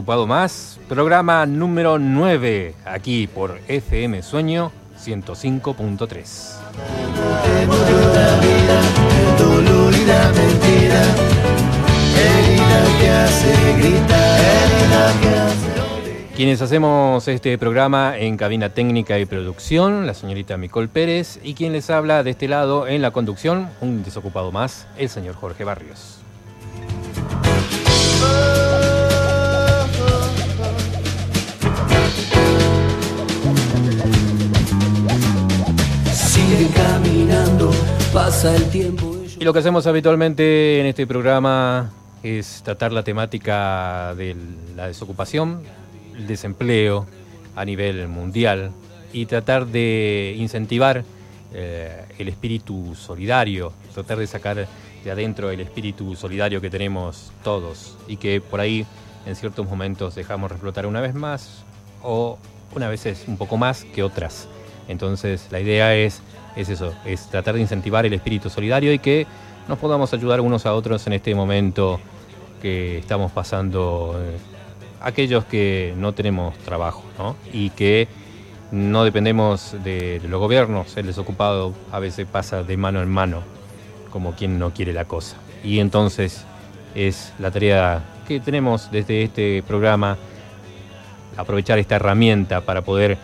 desocupado más, programa número 9, aquí por FM Sueño 105.3. Te volvió la vida, el dolor y la mentira, herida que hace gritar, herida que hace Quienes hacemos este programa en cabina técnica y producción, la señorita Micol Pérez, y quien les habla de este lado en la conducción, un desocupado más, el señor Jorge Barrios. Y lo que hacemos habitualmente en este programa es tratar la temática de la desocupación, el desempleo a nivel mundial y tratar de incentivar eh, el espíritu solidario, tratar de sacar de adentro el espíritu solidario que tenemos todos y que por ahí en ciertos momentos dejamos reflotar una vez más o una vez es un poco más que otras. Entonces la idea es, es eso, es tratar de incentivar el espíritu solidario y que nos podamos ayudar unos a otros en este momento que estamos pasando eh, aquellos que no tenemos trabajo ¿no? y que no dependemos de, los gobiernos, el desocupado a veces pasa de mano en mano como quien no quiere la cosa. Y entonces es la tarea que tenemos desde este programa, aprovechar esta herramienta para poder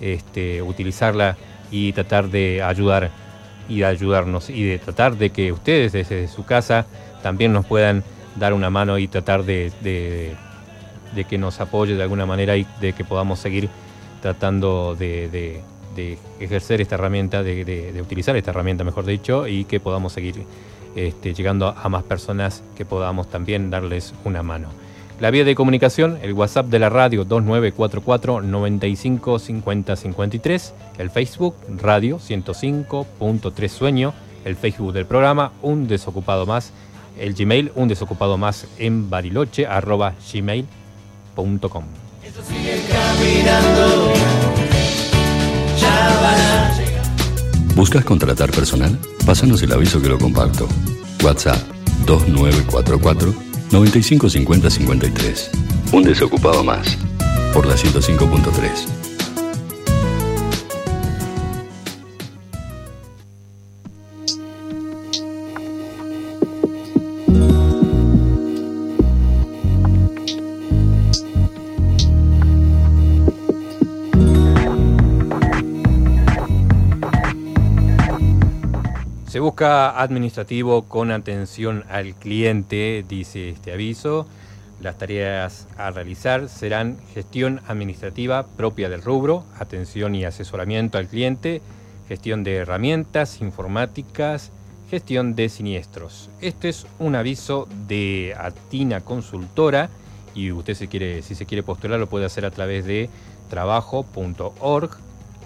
este, utilizarla y tratar de ayudar y de ayudarnos y de tratar de que ustedes desde su casa también nos puedan dar una mano y tratar de, de- que nos apoye de alguna manera y de que podamos seguir tratando de, de- de ejercer esta herramienta, de, de- de utilizar esta herramienta, mejor dicho, y que podamos seguir este, llegando a más personas que podamos también darles una mano. La vía de comunicación, el WhatsApp de la radio 2944 95 50 53, el Facebook Radio 105.3 Sueño, el Facebook del programa Un Desocupado Más, el Gmail Un Desocupado Más en Bariloche arroba gmail.com. Ellos siguen caminando, ya van a llegar. ¿Buscas contratar personal? Pásanos el aviso que lo comparto. WhatsApp 2944 9550 53. Un desocupado más. Por la 105.3. administrativo con atención al cliente, dice este aviso. Las tareas a realizar serán gestión administrativa propia del rubro, atención y asesoramiento al cliente, gestión de herramientas informáticas, gestión de siniestros. Este es un aviso de Atina Consultora y usted se quiere, si se quiere postular lo puede hacer a través de trabajo.org,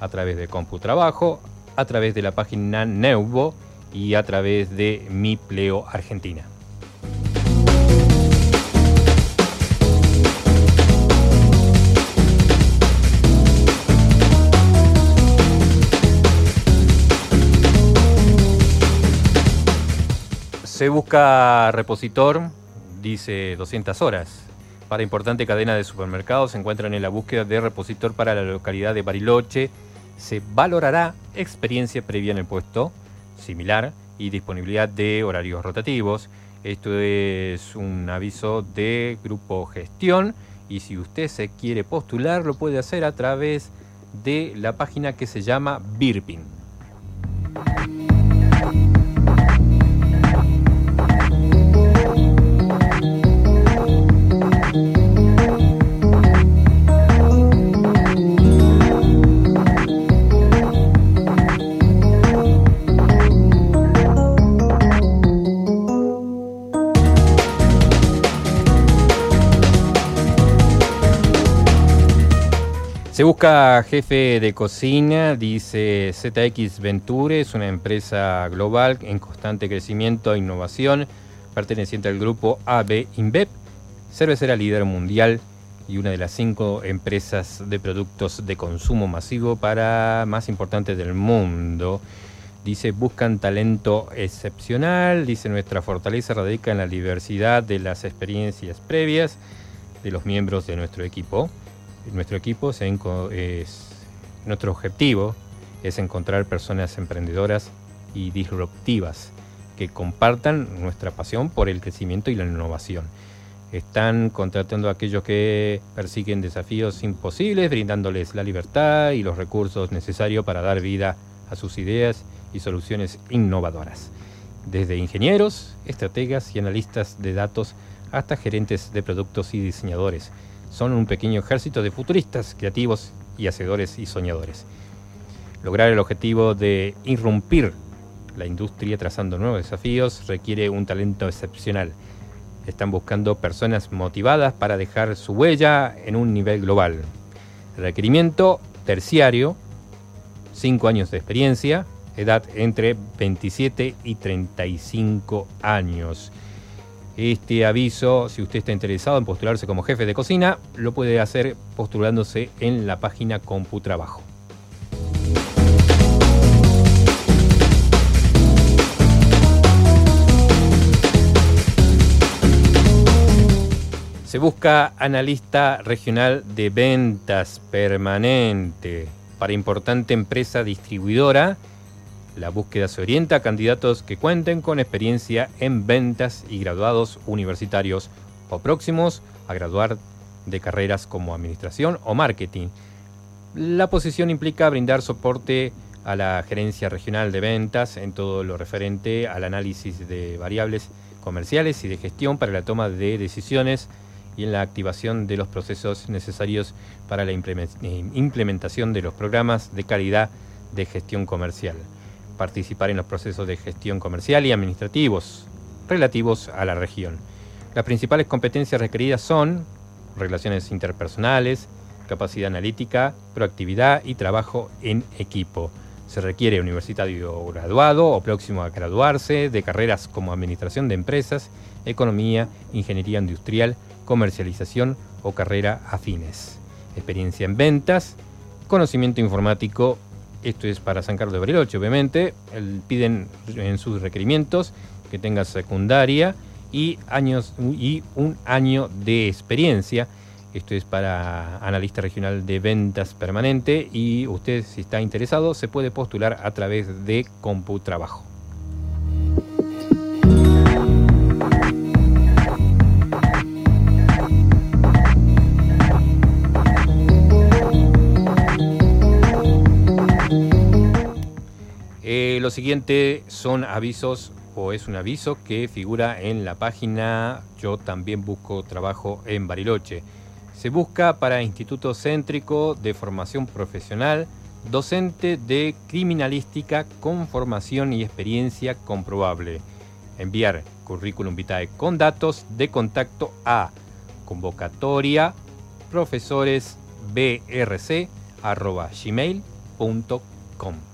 a través de CompuTrabajo, a través de la página Neuvo y a través de Mi Pleo Argentina. Se busca repositor, dice 200 horas. Para importante cadena de supermercados se encuentran en la búsqueda de repositor para la localidad de Bariloche. Se valorará experiencia previa en el puesto, similar, y disponibilidad de horarios rotativos. Esto es un aviso de Grupo Gestión y si usted se quiere postular lo puede hacer a través de la página que se llama Birpin. Se busca jefe de cocina, dice ZX Venture, es una empresa global en constante crecimiento e innovación, perteneciente al grupo AB InBev, cervecera líder mundial y una de las cinco empresas de productos de consumo masivo para más importantes del mundo. Dice, buscan talento excepcional, dice, nuestra fortaleza radica en la diversidad de las experiencias previas de los miembros de nuestro equipo. Nuestro equipo es, nuestro objetivo es encontrar personas emprendedoras y disruptivas que compartan nuestra pasión por el crecimiento y la innovación. Están contratando a aquellos que persiguen desafíos imposibles, brindándoles la libertad y los recursos necesarios para dar vida a sus ideas y soluciones innovadoras. Desde ingenieros, estrategas y analistas de datos hasta gerentes de productos y diseñadores. Son un pequeño ejército de futuristas, creativos y hacedores y soñadores. Lograr el objetivo de irrumpir la industria trazando nuevos desafíos requiere un talento excepcional están buscando personas motivadas para dejar su huella en un nivel global. Requerimiento terciario, 5 años de experiencia, edad entre 27 y 35 años. Este aviso, si usted está interesado en postularse como jefe de cocina, lo puede hacer postulándose en la página CompuTrabajo. Se busca analista regional de ventas permanente para importante empresa distribuidora. La búsqueda se orienta a candidatos que cuenten con experiencia en ventas y graduados universitarios o próximos a graduar de carreras como administración o marketing. La posición implica brindar soporte a la gerencia regional de ventas en todo lo referente al análisis de variables comerciales y de gestión para la toma de decisiones y en la activación de los procesos necesarios para la eh, implementación de los programas de calidad de gestión comercial. Participar en los procesos de gestión comercial y administrativos relativos a la región. Las principales competencias requeridas son relaciones interpersonales, capacidad analítica, proactividad y trabajo en equipo. Se requiere universitario graduado o próximo a graduarse de carreras como administración de empresas, economía, ingeniería industrial, comercialización o carrera afines. Experiencia en ventas, conocimiento informático, esto es para San Carlos de Bariloche, obviamente. piden en sus requerimientos que tenga secundaria y, años, y un año de experiencia. Esto es para analista regional de ventas permanente y usted si está interesado se puede postular a través de CompuTrabajo. Eh, lo siguiente son avisos o es un aviso que figura en la página Yo también busco trabajo en Bariloche. Se busca para Instituto Céntrico de Formación Profesional docente de criminalística con formación y experiencia comprobable. Enviar currículum vitae con datos de contacto a convocatoria profesoresbrc.gmail.com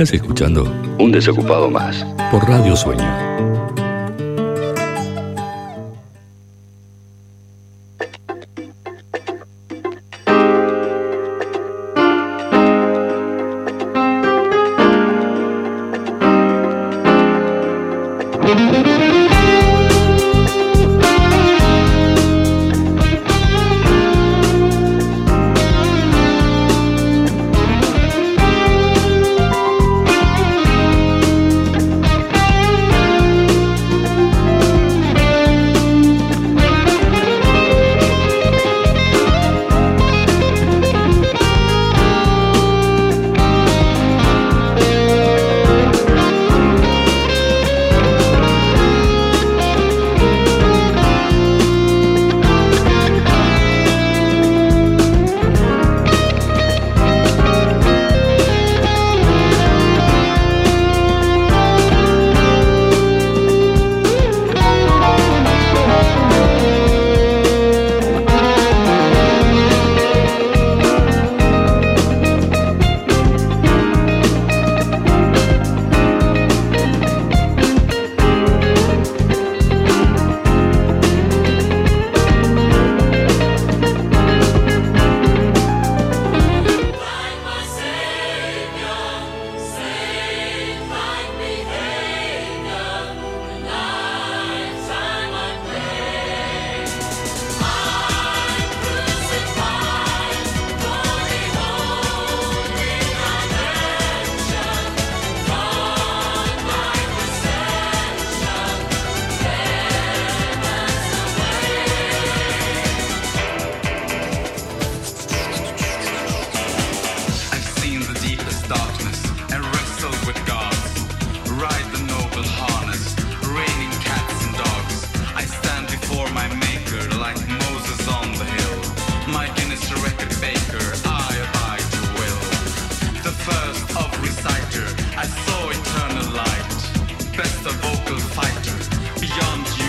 Estás escuchando Un Desocupado Más. por Radio Sueño beyond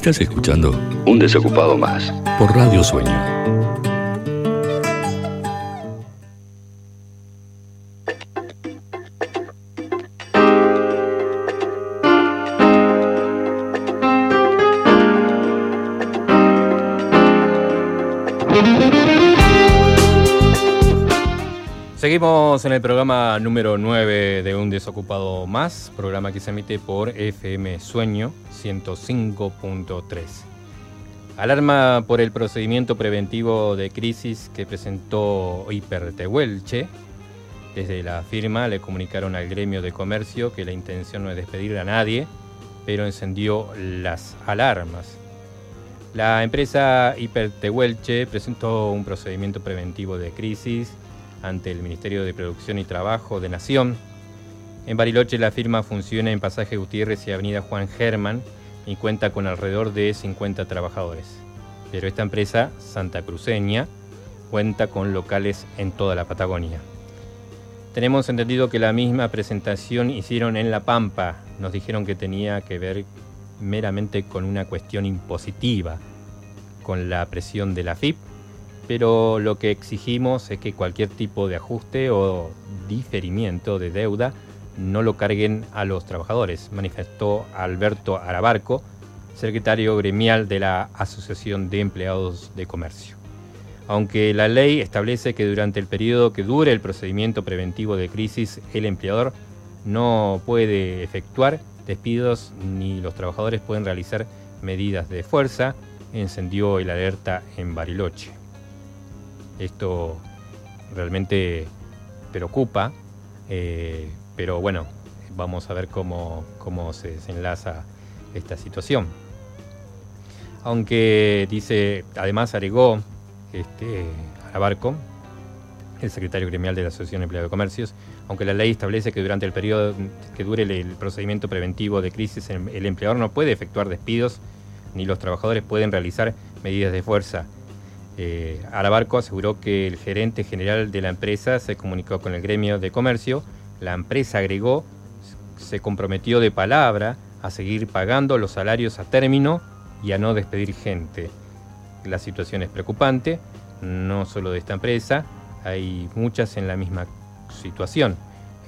Estás escuchando Un Desocupado Más por Radio Sueño. Seguimos en el programa número 9 de Un Desocupado Más, programa que se emite por FM Sueño 105.3. Alarma por el procedimiento preventivo de crisis que presentó Hipertehuelche. Desde la firma le comunicaron al gremio de comercio que la intención no es despedir a nadie, pero encendió las alarmas. La empresa Hipertehuelche presentó un procedimiento preventivo de crisis ante el Ministerio de Producción y Trabajo de Nación. En Bariloche la firma funciona en Pasaje Gutiérrez y Avenida Juan Germán y cuenta con alrededor de 50 trabajadores. Pero esta empresa, Santa Cruceña, cuenta con locales en toda la Patagonia. Tenemos entendido que la misma presentación hicieron en La Pampa. Nos dijeron que tenía que ver meramente con una cuestión impositiva, con la presión de la FIP pero lo que exigimos es que cualquier tipo de ajuste o diferimiento de deuda no lo carguen a los trabajadores, manifestó Alberto Arabarco, secretario gremial de la Asociación de Empleados de Comercio. Aunque la ley establece que durante el periodo que dure el procedimiento preventivo de crisis el empleador no puede efectuar despidos ni los trabajadores pueden realizar medidas de fuerza, encendió el alerta en Bariloche. Esto realmente preocupa, eh, pero bueno, vamos a ver cómo, se desenlaza esta situación. Aunque dice, además agregó este, Barco, el secretario gremial de la Asociación Empleado de Comercios, aunque la ley establece que durante el periodo que dure el, procedimiento preventivo de crisis el empleador no puede efectuar despidos ni los trabajadores pueden realizar medidas de fuerza eh, Arabarco aseguró que el gerente general de la empresa se comunicó con el gremio de comercio. La empresa agregó, se comprometió de palabra a seguir pagando los salarios a término y a no despedir gente. La situación es preocupante, no solo de esta empresa, hay muchas en la misma situación.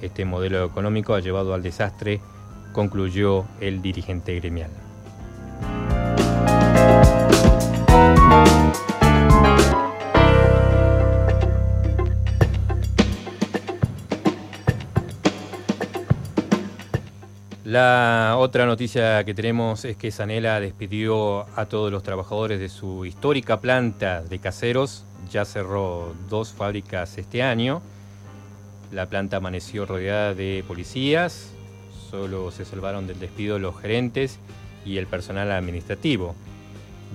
Este modelo económico ha llevado al desastre, concluyó el dirigente gremial. La otra noticia que tenemos es que Sanela despidió a todos los trabajadores de su histórica planta de caseros. Ya cerró dos fábricas este año. La planta amaneció rodeada de policías. Solo se salvaron del despido los gerentes y el personal administrativo.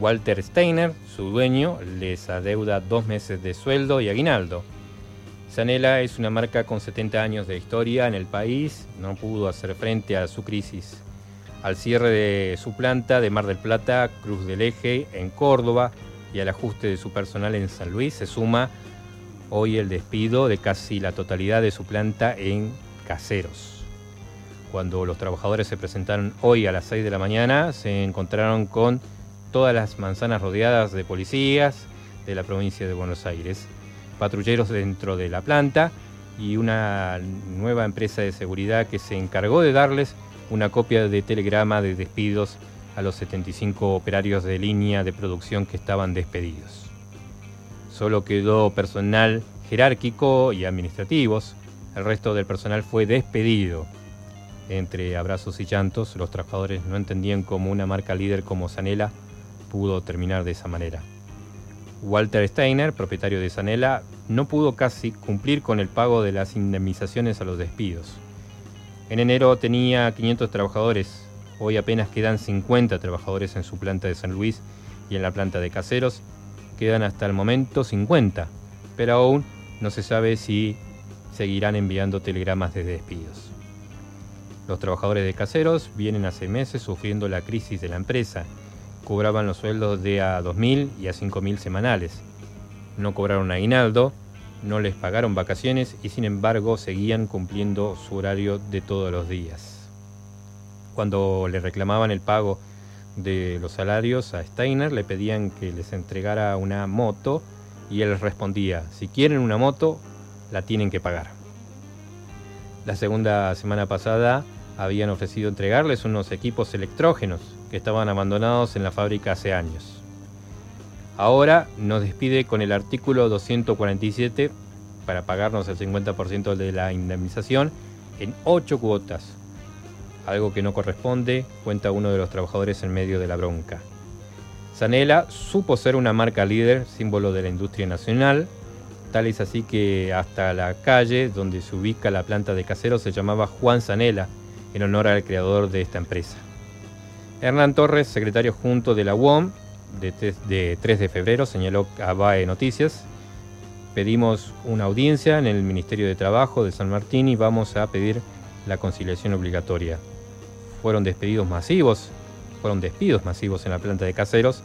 Walter Steiner, su dueño, les adeuda dos meses de sueldo y aguinaldo. Sanela es una marca con 70 años de historia en el país, no pudo hacer frente a su crisis. Al cierre de su planta de Mar del Plata, Cruz del Eje, en Córdoba, y al ajuste de su personal en San Luis, se suma hoy el despido de casi la totalidad de su planta en Caseros. Cuando los trabajadores se presentaron hoy a las 6 de la mañana, se encontraron con todas las manzanas rodeadas de policías de la provincia de Buenos Aires patrulleros dentro de la planta y una nueva empresa de seguridad que se encargó de darles una copia de telegrama de despidos a los 75 operarios de línea de producción que estaban despedidos. Solo quedó personal jerárquico y administrativos, el resto del personal fue despedido. Entre abrazos y llantos, los trabajadores no entendían cómo una marca líder como Sanela pudo terminar de esa manera. Walter Steiner, propietario de Sanela, no pudo casi cumplir con el pago de las indemnizaciones a los despidos. En enero tenía 500 trabajadores, hoy apenas quedan 50 trabajadores en su planta de San Luis y en la planta de Caseros quedan hasta el momento 50, pero aún no se sabe si seguirán enviando telegramas de despidos. Los trabajadores de Caseros vienen hace meses sufriendo la crisis de la empresa cobraban los sueldos de a 2.000 y a 5.000 semanales. No cobraron aguinaldo, no les pagaron vacaciones y sin embargo seguían cumpliendo su horario de todos los días. Cuando le reclamaban el pago de los salarios a Steiner, le pedían que les entregara una moto y él respondía, si quieren una moto, la tienen que pagar. La segunda semana pasada habían ofrecido entregarles unos equipos electrógenos que estaban abandonados en la fábrica hace años. Ahora nos despide con el artículo 247 para pagarnos el 50% de la indemnización en ocho cuotas, algo que no corresponde, cuenta uno de los trabajadores en medio de la bronca. Zanela supo ser una marca líder, símbolo de la industria nacional, tal es así que hasta la calle donde se ubica la planta de casero se llamaba Juan Zanela, en honor al creador de esta empresa. Hernán Torres, secretario junto de la UOM, de 3 de febrero, señaló a BAE Noticias, pedimos una audiencia en el Ministerio de Trabajo de San Martín y vamos a pedir la conciliación obligatoria fueron despedidos masivos, fueron despidos masivos en la planta de caseros,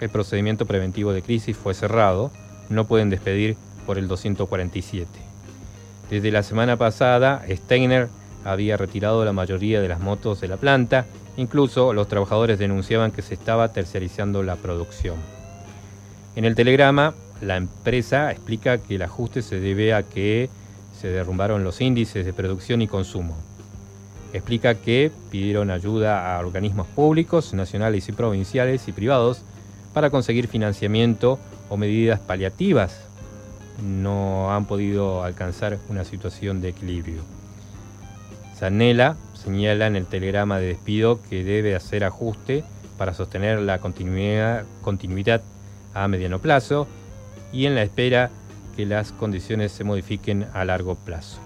el procedimiento preventivo de crisis fue cerrado, no pueden despedir por el 247. Desde la semana pasada, Steiner había retirado la mayoría de las motos de la planta, incluso los trabajadores denunciaban que se estaba tercerizando la producción. En el telegrama, la empresa explica que el ajuste se debe a que se derrumbaron los índices de producción y consumo explica que pidieron ayuda a organismos públicos, nacionales y provinciales y privados para conseguir financiamiento o medidas paliativas. No han podido alcanzar una situación de equilibrio. Zanella señala en el telegrama de despido que debe hacer ajuste para sostener la continuidad, a mediano plazo y en la espera que las condiciones se modifiquen a largo plazo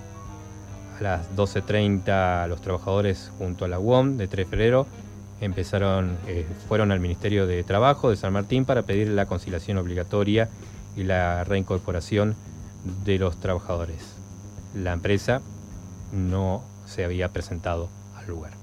a las 12.30 los trabajadores junto a la UOM de 3 de febrero empezaron, eh, fueron al Ministerio de Trabajo de San Martín para pedir la conciliación obligatoria y la reincorporación de los trabajadores. La empresa no se había presentado al lugar.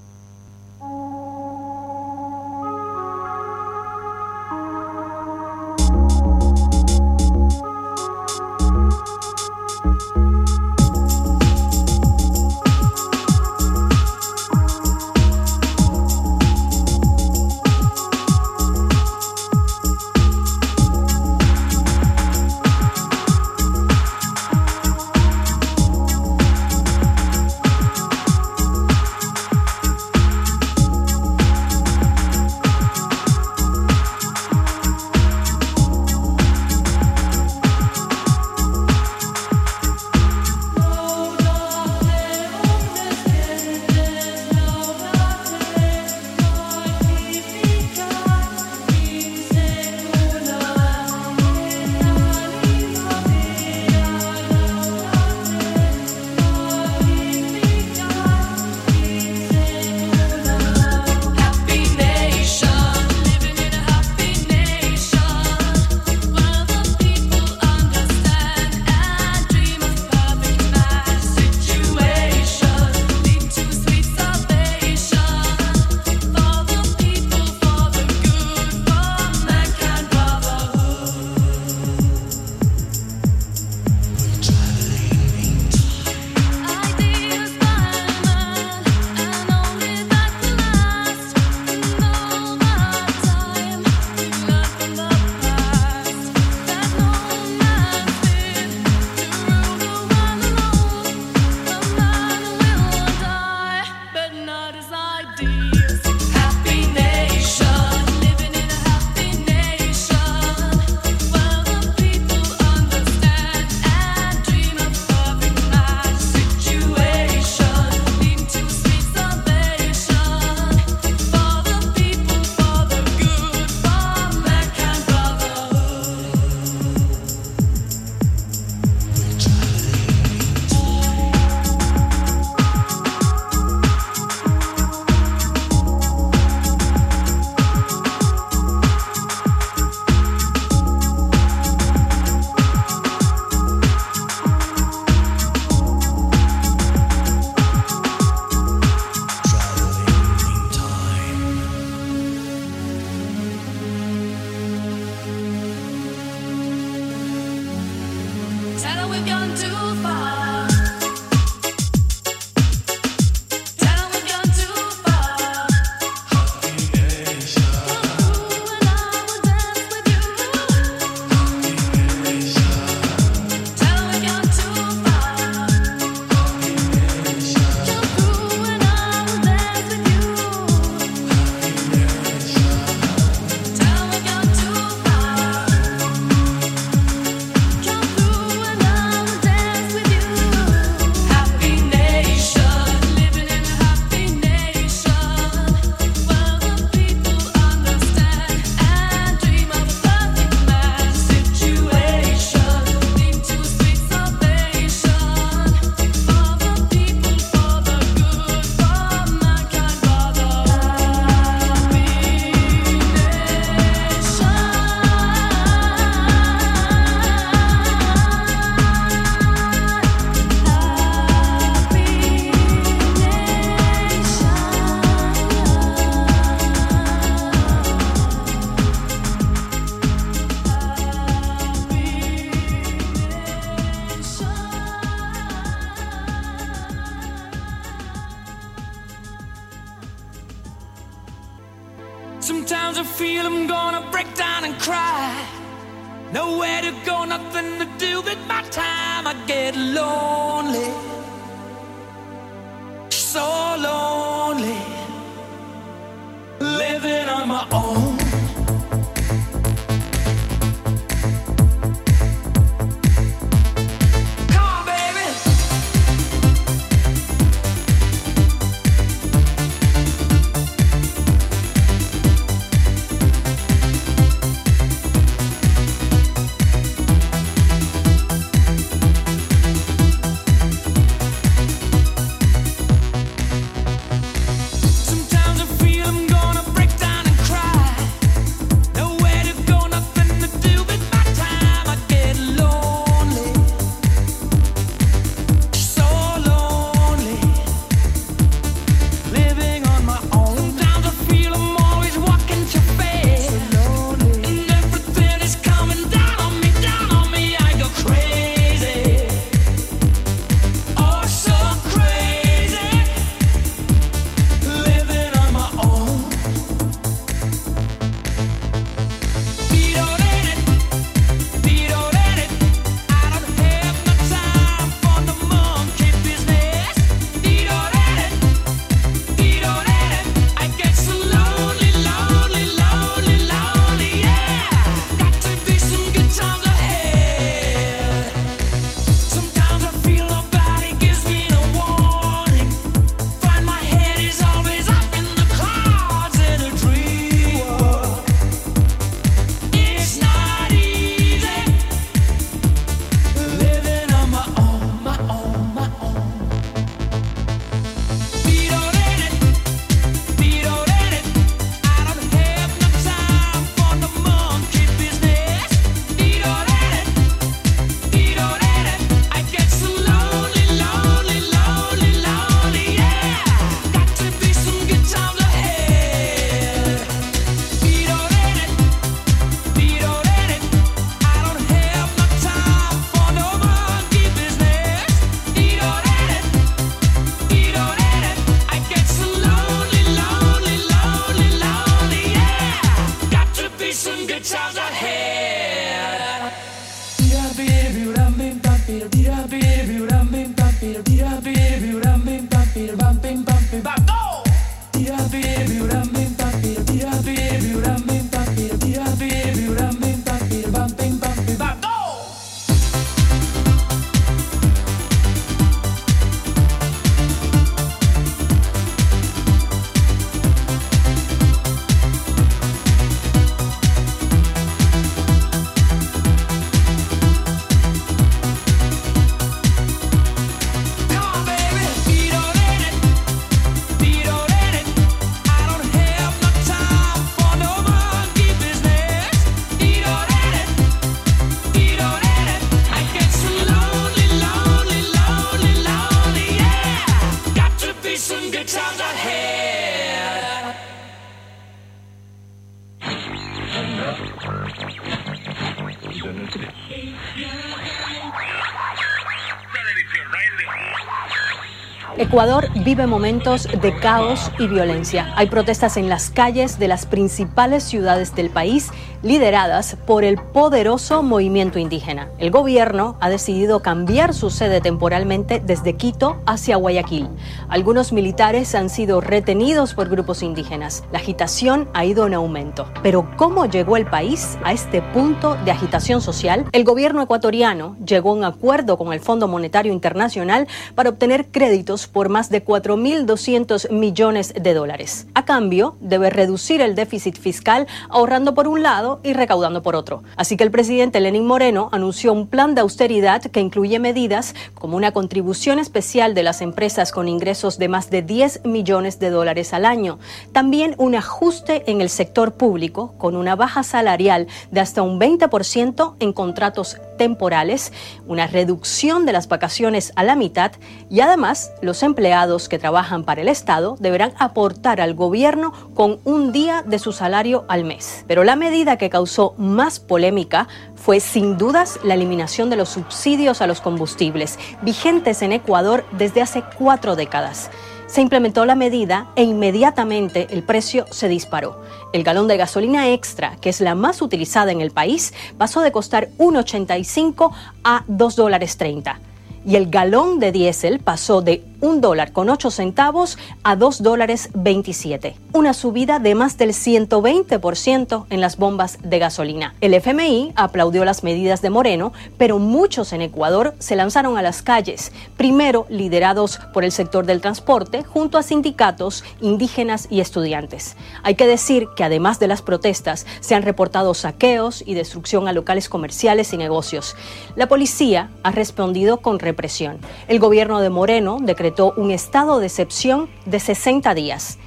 Ecuador vive momentos de caos y violencia. Hay protestas en las calles de las principales ciudades del país lideradas por el poderoso movimiento indígena. El gobierno ha decidido cambiar su sede temporalmente desde Quito hacia Guayaquil. Algunos militares han sido retenidos por grupos indígenas. La agitación ha ido en aumento. Pero ¿cómo llegó el país a este punto de agitación social? El gobierno ecuatoriano llegó a un acuerdo con el Fondo Monetario Internacional para obtener créditos por más de 4.200 millones de dólares. A cambio, debe reducir el déficit fiscal ahorrando por un lado y recaudando por otro. Así que el presidente Lenín Moreno anunció un plan de austeridad que incluye medidas como una contribución especial de las empresas con ingresos de más de 10 millones de dólares al año, también un ajuste en el sector público con una baja salarial de hasta un 20% en contratos temporales, una reducción de las vacaciones a la mitad y además los empleados que trabajan para el Estado deberán aportar al gobierno con un día de su salario al mes. Pero la medida que causó más polémica fue sin dudas la eliminación de los subsidios a los combustibles, vigentes en Ecuador desde hace cuatro décadas. Se implementó la medida e inmediatamente el precio se disparó. El galón de gasolina extra, que es la más utilizada en el país, pasó de costar 1,85 a 2 dólares 30 y el galón de diésel pasó de un dólar con 8 centavos a 2 dólares 27, una subida de más del 120% en las bombas de gasolina. El FMI aplaudió las medidas de Moreno, pero muchos en Ecuador se lanzaron a las calles, primero liderados por el sector del transporte, junto a sindicatos, indígenas y estudiantes. Hay que decir que además de las protestas, se han reportado saqueos y destrucción a locales comerciales y negocios. La policía ha respondido con represión. El gobierno de Moreno decretó un estado de excepción de 60 días.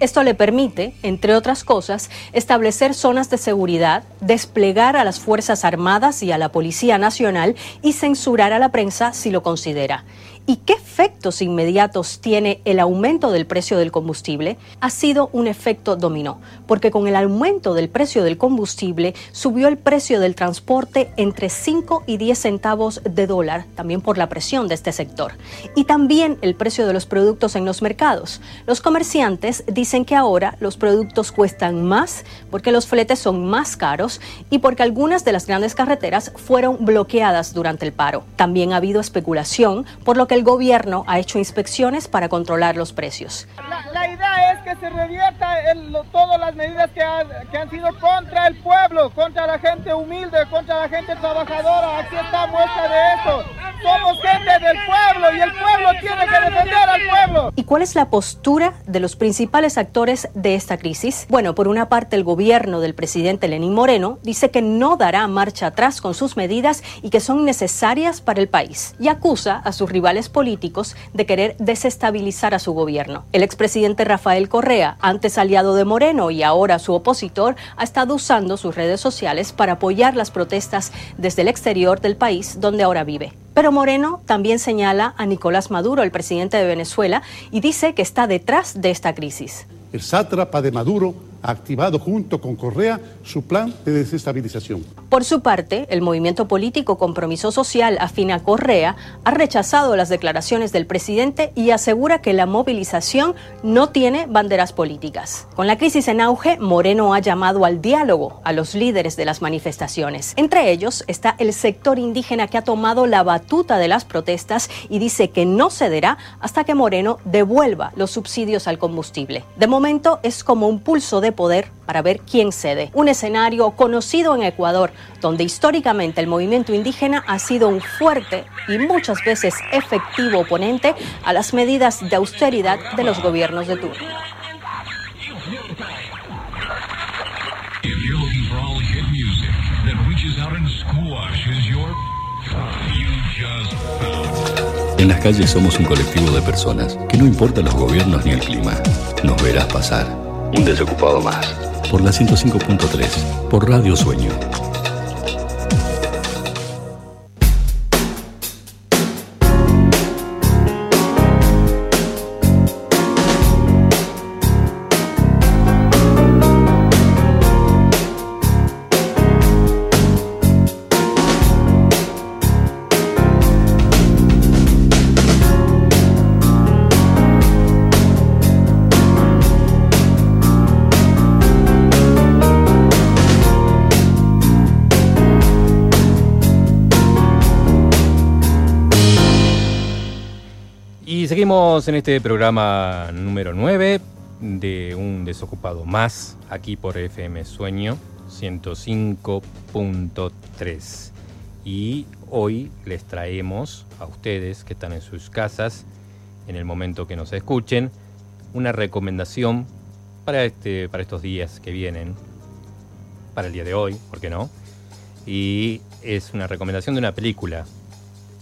Esto le permite, entre otras cosas, establecer zonas de seguridad, desplegar a las Fuerzas Armadas y a la Policía Nacional y censurar a la prensa si lo considera. ¿Y qué efectos inmediatos tiene el aumento del precio del combustible? Ha sido un efecto dominó, porque con el aumento del precio del combustible subió el precio del transporte entre 5 y 10 centavos de dólar, también por la presión de este sector. Y también el precio de los productos en los mercados. Los comerciantes dicen que ahora los productos cuestan más porque los fletes son más caros y porque algunas de las grandes carreteras fueron bloqueadas durante el paro. También ha habido especulación, por lo que el gobierno ha hecho inspecciones para controlar los precios. La, idea es que se revierta todas medidas que, que, han sido contra el pueblo, contra la gente humilde, contra la gente trabajadora. Aquí está muestra de eso. Somos gente del pueblo y el pueblo tiene que defender al pueblo. ¿Y cuál es la postura de los principales actores de esta crisis? Bueno, por una parte el gobierno del presidente Lenín Moreno dice que no dará marcha atrás con sus medidas y que son necesarias para el país y acusa a sus rivales políticos de querer desestabilizar a su gobierno. El expresidente Rafael Correa, antes aliado de Moreno y ahora su opositor, ha estado usando sus redes sociales para apoyar las protestas desde el exterior del país donde ahora vive. Pero Moreno también señala a Nicolás Maduro, el presidente de Venezuela, y dice que está detrás de esta crisis. El sátrapa de Maduro ha activado junto con Correa su plan de desestabilización. Por su parte, el movimiento político Compromiso Social afina Correa ha rechazado las declaraciones del presidente y asegura que la movilización no tiene banderas políticas. Con la crisis en auge, Moreno ha llamado al diálogo a los líderes de las manifestaciones. Entre ellos está el sector indígena que ha tomado la batuta de las protestas y dice que no cederá hasta que Moreno devuelva los subsidios al combustible. De momento es como un pulso de poder para ver quién cede. Un escenario conocido en Ecuador, donde históricamente el movimiento indígena ha sido un fuerte y muchas veces efectivo oponente a las medidas de austeridad de los gobiernos de turno. En las calles somos un colectivo de personas que no importa los gobiernos ni el clima, nos verás pasar un desocupado más. Por la 105.3, por Radio Sueño. Seguimos en este programa número 9 de Un Desocupado Más, aquí por FM Sueño 105.3. Y hoy les traemos a ustedes que están en sus casas, en el momento que nos escuchen, una recomendación para, este, para estos días que vienen, para el día de hoy, ¿por qué no? Y es una recomendación de una película.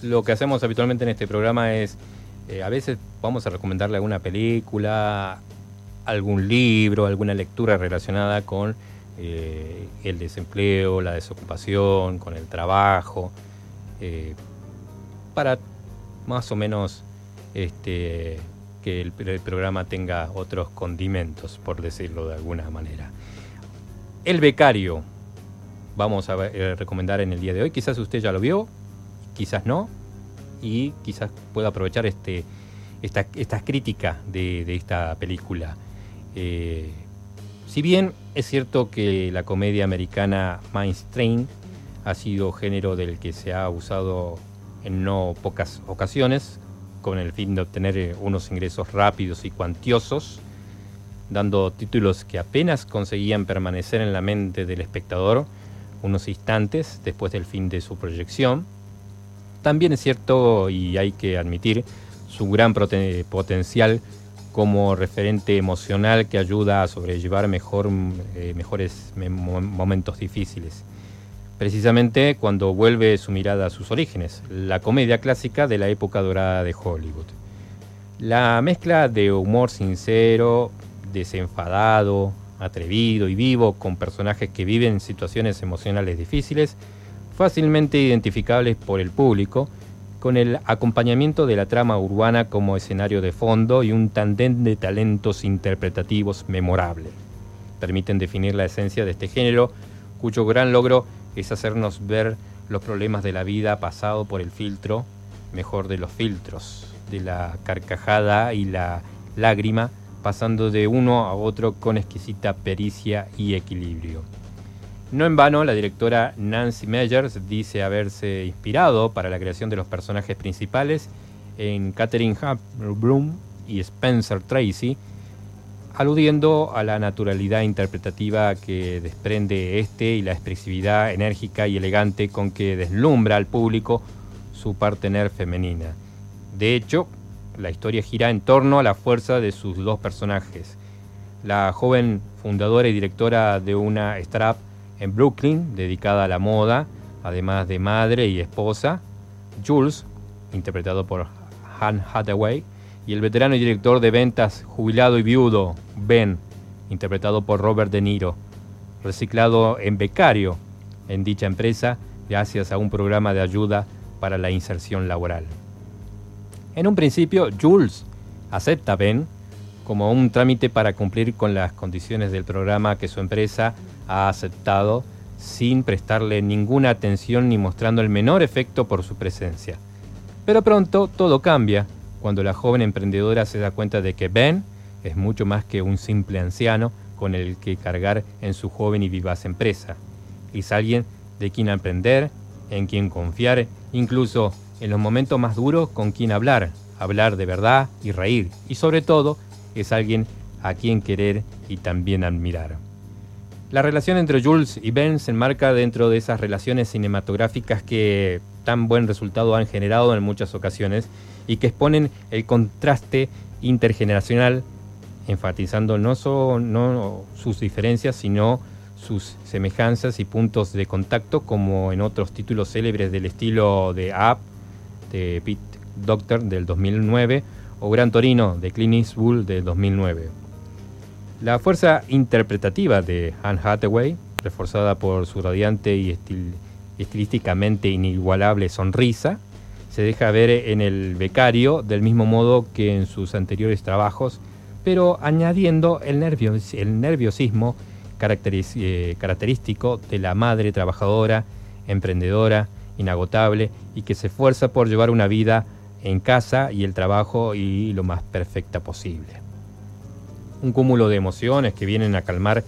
Lo que hacemos habitualmente en este programa es eh, a veces vamos a recomendarle alguna película, algún libro, alguna lectura relacionada con eh, el desempleo, la desocupación, con el trabajo, eh, para más o menos este, que el, programa tenga otros condimentos, por decirlo de alguna manera. El becario, vamos a recomendar en el día de hoy, quizás usted ya lo vio, quizás no, y quizás pueda aprovechar este, esta, esta crítica de, esta película. Eh, si bien es cierto que la comedia americana mainstream ha sido género del que se ha usado en no pocas ocasiones, con el fin de obtener eh, unos ingresos rápidos y cuantiosos, dando títulos que apenas conseguían permanecer en la mente del espectador unos instantes después del fin de su proyección. También es cierto, y hay que admitir, su gran potencial como referente emocional que ayuda a sobrellevar mejor, eh, mejores momentos difíciles. Precisamente cuando vuelve su mirada a sus orígenes, la comedia clásica de la época dorada de Hollywood. La mezcla de humor sincero, desenfadado, atrevido y vivo con personajes que viven situaciones emocionales difíciles, fácilmente identificables por el público, con el acompañamiento de la trama urbana como escenario de fondo y un tandem de talentos interpretativos memorable. Permiten definir la esencia de este género, cuyo gran logro es hacernos ver los problemas de la vida pasado por el filtro, mejor de los filtros, de la carcajada y la lágrima, pasando de uno a otro con exquisita pericia y equilibrio. No en vano, la directora Nancy Meyers dice haberse inspirado para la creación de los personajes principales en Catherine Bloom y Spencer Tracy, aludiendo a la naturalidad interpretativa que desprende este y la expresividad enérgica y elegante con que deslumbra al público su partener femenina. De hecho, la historia gira en torno a la fuerza de sus dos personajes. La joven fundadora y directora de una startup en Brooklyn, dedicada a la moda, además de madre y esposa, Jules, interpretado por Han Hathaway, y el veterano y director de ventas jubilado y viudo, Ben, interpretado por Robert De Niro, reciclado en becario en dicha empresa gracias a un programa de ayuda para la inserción laboral. En un principio, Jules acepta Ben como un trámite para cumplir con las condiciones del programa que su empresa ha aceptado sin prestarle ninguna atención ni mostrando el menor efecto por su presencia. Pero pronto todo cambia cuando la joven emprendedora se da cuenta de que Ben es mucho más que un simple anciano con el que cargar en su joven y vivaz empresa. Es alguien de quien aprender, en quien confiar, incluso en los momentos más duros con quien hablar, hablar de verdad y reír, y sobre todo es alguien a quien querer y también admirar. La relación entre Jules y Ben se enmarca dentro de esas relaciones cinematográficas que tan buen resultado han generado en muchas ocasiones y que exponen el contraste intergeneracional, enfatizando no solo sus diferencias, sino sus semejanzas y puntos de contacto, como en otros títulos célebres del estilo de Up, de Pete Doctor del 2009, o Gran Torino de Clint Eastwood del 2009. La fuerza interpretativa de Anne Hathaway, reforzada por su radiante y estilísticamente inigualable sonrisa, se deja ver en el becario del mismo modo que en sus anteriores trabajos, pero añadiendo el, nerviosismo eh, característico de la madre trabajadora, emprendedora, inagotable y que se esfuerza por llevar una vida en casa y el trabajo y lo más perfecta posible un cúmulo de emociones que vienen a calmar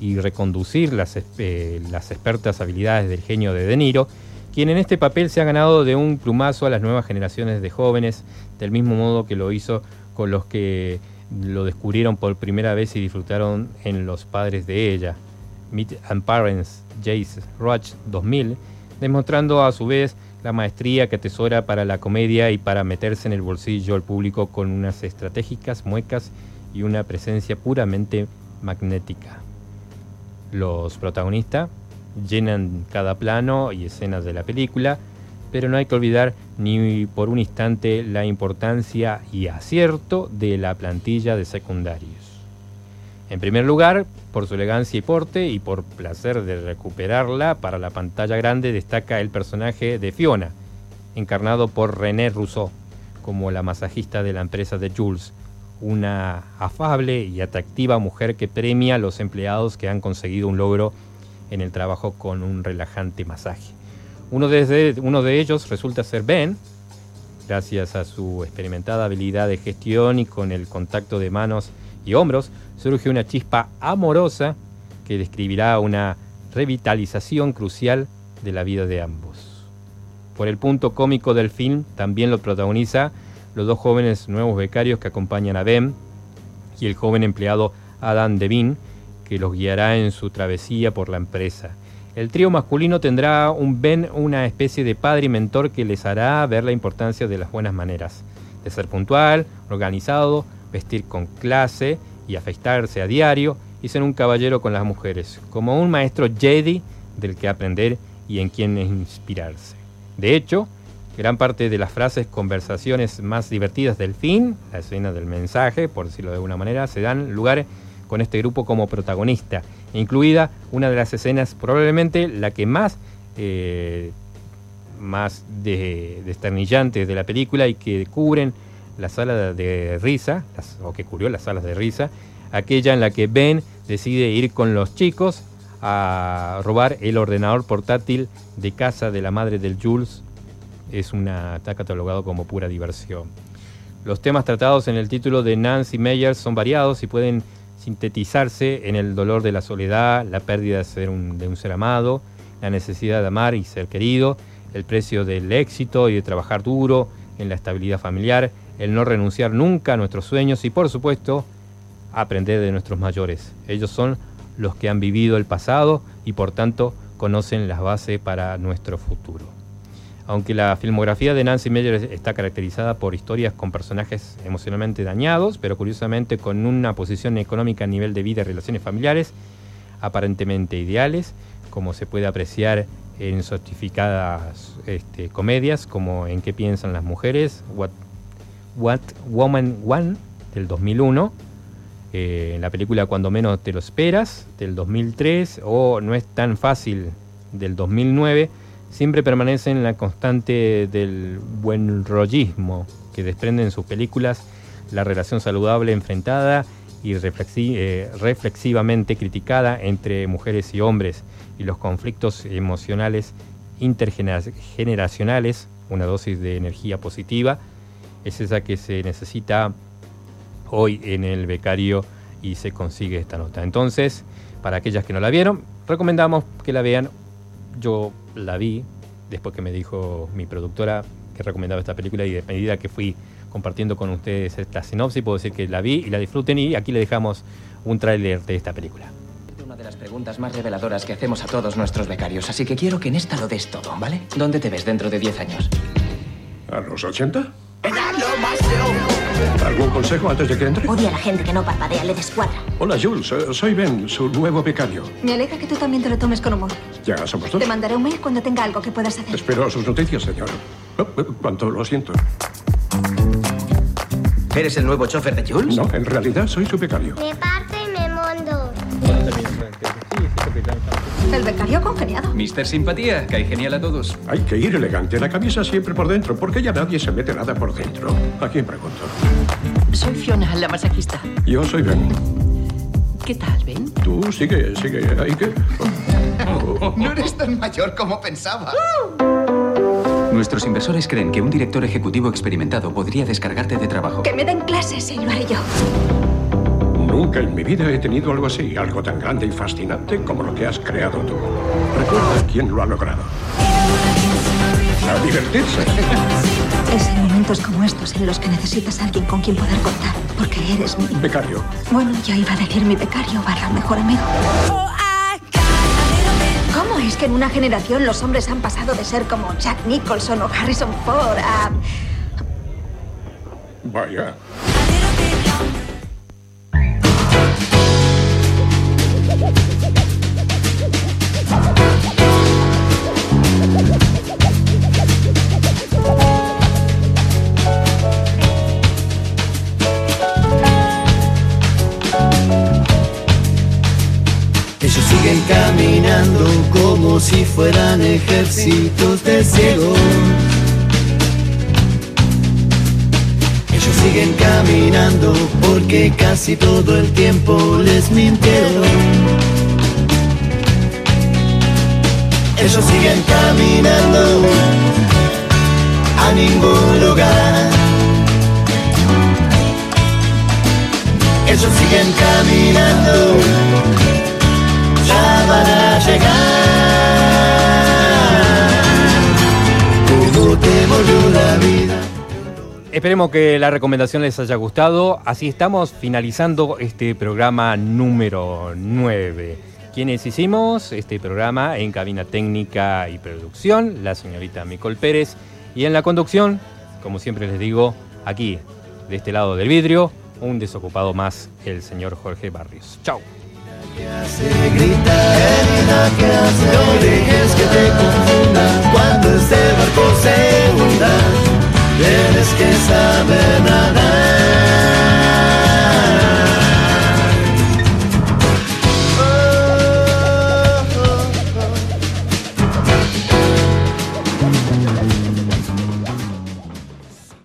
y reconducir las, eh, las expertas habilidades del genio de De Niro, quien en este papel se ha ganado de un plumazo a las nuevas generaciones de jóvenes, del mismo modo que lo hizo con los que lo descubrieron por primera vez y disfrutaron en Los Padres de ella, Meet and Parents, Jace Roach 2000, demostrando a su vez la maestría que atesora para la comedia y para meterse en el bolsillo al público con unas estratégicas muecas y una presencia puramente magnética. Los protagonistas llenan cada plano y escenas de la película, pero no hay que olvidar ni por un instante la importancia y acierto de la plantilla de secundarios. En primer lugar, por su elegancia y porte y por placer de recuperarla para la pantalla grande destaca el personaje de Fiona, encarnado por René Rousseau, como la masajista de la empresa de Jules, una afable y atractiva mujer que premia a los empleados que han conseguido un logro en el trabajo con un relajante masaje. Uno de, ellos resulta ser Ben, Gracias a su experimentada habilidad de gestión y con el contacto de manos y hombros, surge una chispa amorosa que describirá una revitalización crucial de la vida de ambos. Por el punto cómico del film, también lo protagoniza los dos jóvenes nuevos becarios que acompañan a Ben y el joven empleado Adam Devine, que los guiará en su travesía por la empresa. El trío masculino tendrá un Ben, una especie de padre y mentor que les hará ver la importancia de las buenas maneras, de ser puntual, organizado, vestir con clase y afeitarse a diario y ser un caballero con las mujeres, como un maestro Jedi del que aprender y en quien inspirarse. De hecho, gran parte de las frases, conversaciones más divertidas del fin, la escena del mensaje, por decirlo de alguna manera, se dan lugar con este grupo como protagonista, incluida una de las escenas, probablemente la que más, eh, más de, desternillante de la película y que cubren la sala de risa, o que cubrió las salas de risa, aquella en la que Ben decide ir con los chicos a robar el ordenador portátil de casa de la madre del Jules. Es una, está catalogado como pura diversión. Los temas tratados en el título de Nancy Meyers son variados y pueden sintetizarse en el dolor de la soledad, la pérdida de, ser un, de un ser amado, la necesidad de amar y ser querido, el precio del éxito y de trabajar duro, en la estabilidad familiar, el no renunciar nunca a nuestros sueños y por supuesto aprender de nuestros mayores. Ellos son los que han vivido el pasado y por tanto conocen las bases para nuestro futuro. Aunque la filmografía de Nancy Meyer está caracterizada por historias con personajes emocionalmente dañados, pero curiosamente con una posición económica a nivel de vida y relaciones familiares aparentemente ideales, como se puede apreciar en sofisticadas este, comedias como En qué piensan las mujeres, What, What Woman One del 2001, eh, en la película Cuando menos te lo esperas del 2003 o No es tan fácil del 2009, siempre permanece en la constante del buen rollismo que desprende en sus películas la relación saludable enfrentada y eh, reflexivamente criticada entre mujeres y hombres y los conflictos emocionales intergeneracionales, una dosis de energía positiva, es esa que se necesita hoy en el becario y se consigue esta nota. Entonces, para aquellas que no la vieron, recomendamos que la vean. Yo la vi después que me dijo mi productora que recomendaba esta película y de medida que fui compartiendo con ustedes esta sinopsis, puedo decir que la vi y la disfruten y aquí le dejamos un tráiler de esta película una de las preguntas más reveladoras que hacemos a todos nuestros becarios, así que quiero que en esta lo des todo, ¿vale? ¿Dónde te ves dentro de 10 años? ¿A los 80? ¿Algún consejo antes de que entre? Odia a la gente que no parpadea, le descuadra. Hola, Jules. eh, Soy Ben, su nuevo becario. Me alegra que tú también te lo tomes con humor. Ya somos dos. Te mandaré un mail cuando tenga algo que puedas hacer. Espero sus noticias, señor. Oh, eh, cuánto lo siento. ¿Eres el nuevo chofer de Jules? No, en realidad soy su becario. Me El becario congeniado. Mister Simpatía, cae genial a todos. Hay que ir elegante, la camisa siempre por dentro, porque ya nadie se mete nada por dentro. ¿A quién pregunto? Soy Fiona, la masajista. Yo soy Ben. ¿Qué tal, Ben? Tú sigue, sigue. ¿Hay que? No eres tan mayor como pensaba. Nuestros inversores creen que un director ejecutivo experimentado podría descargarte de trabajo. Que me den clases y lo haré yo. Nunca en mi vida he tenido algo así, algo tan grande y fascinante como lo que has creado tú. Recuerda quién lo ha logrado. A divertirse. Es en momentos como estos en los que necesitas a alguien con quien poder contar. Porque eres mi... Becario. Bueno, yo iba a decir mi becario barra mejor amigo. ¿Cómo es que en una generación los hombres han pasado de ser como Jack Nicholson o Harrison Ford a... Vaya. Fueran ejércitos de ciegos. Ellos siguen caminando porque casi todo el tiempo les mintieron. Ellos siguen caminando a ningún lugar. Ellos siguen caminando, ya van a llegar. Esperemos que la recomendación les haya gustado. Así estamos finalizando este programa número 9. Quienes hicimos este programa en cabina técnica y producción, la señorita Micol Pérez. Y en la conducción, como siempre les digo, aquí, de este lado del vidrio, un desocupado más, el señor Jorge Barrios. Chao. Tienes que saber nadar.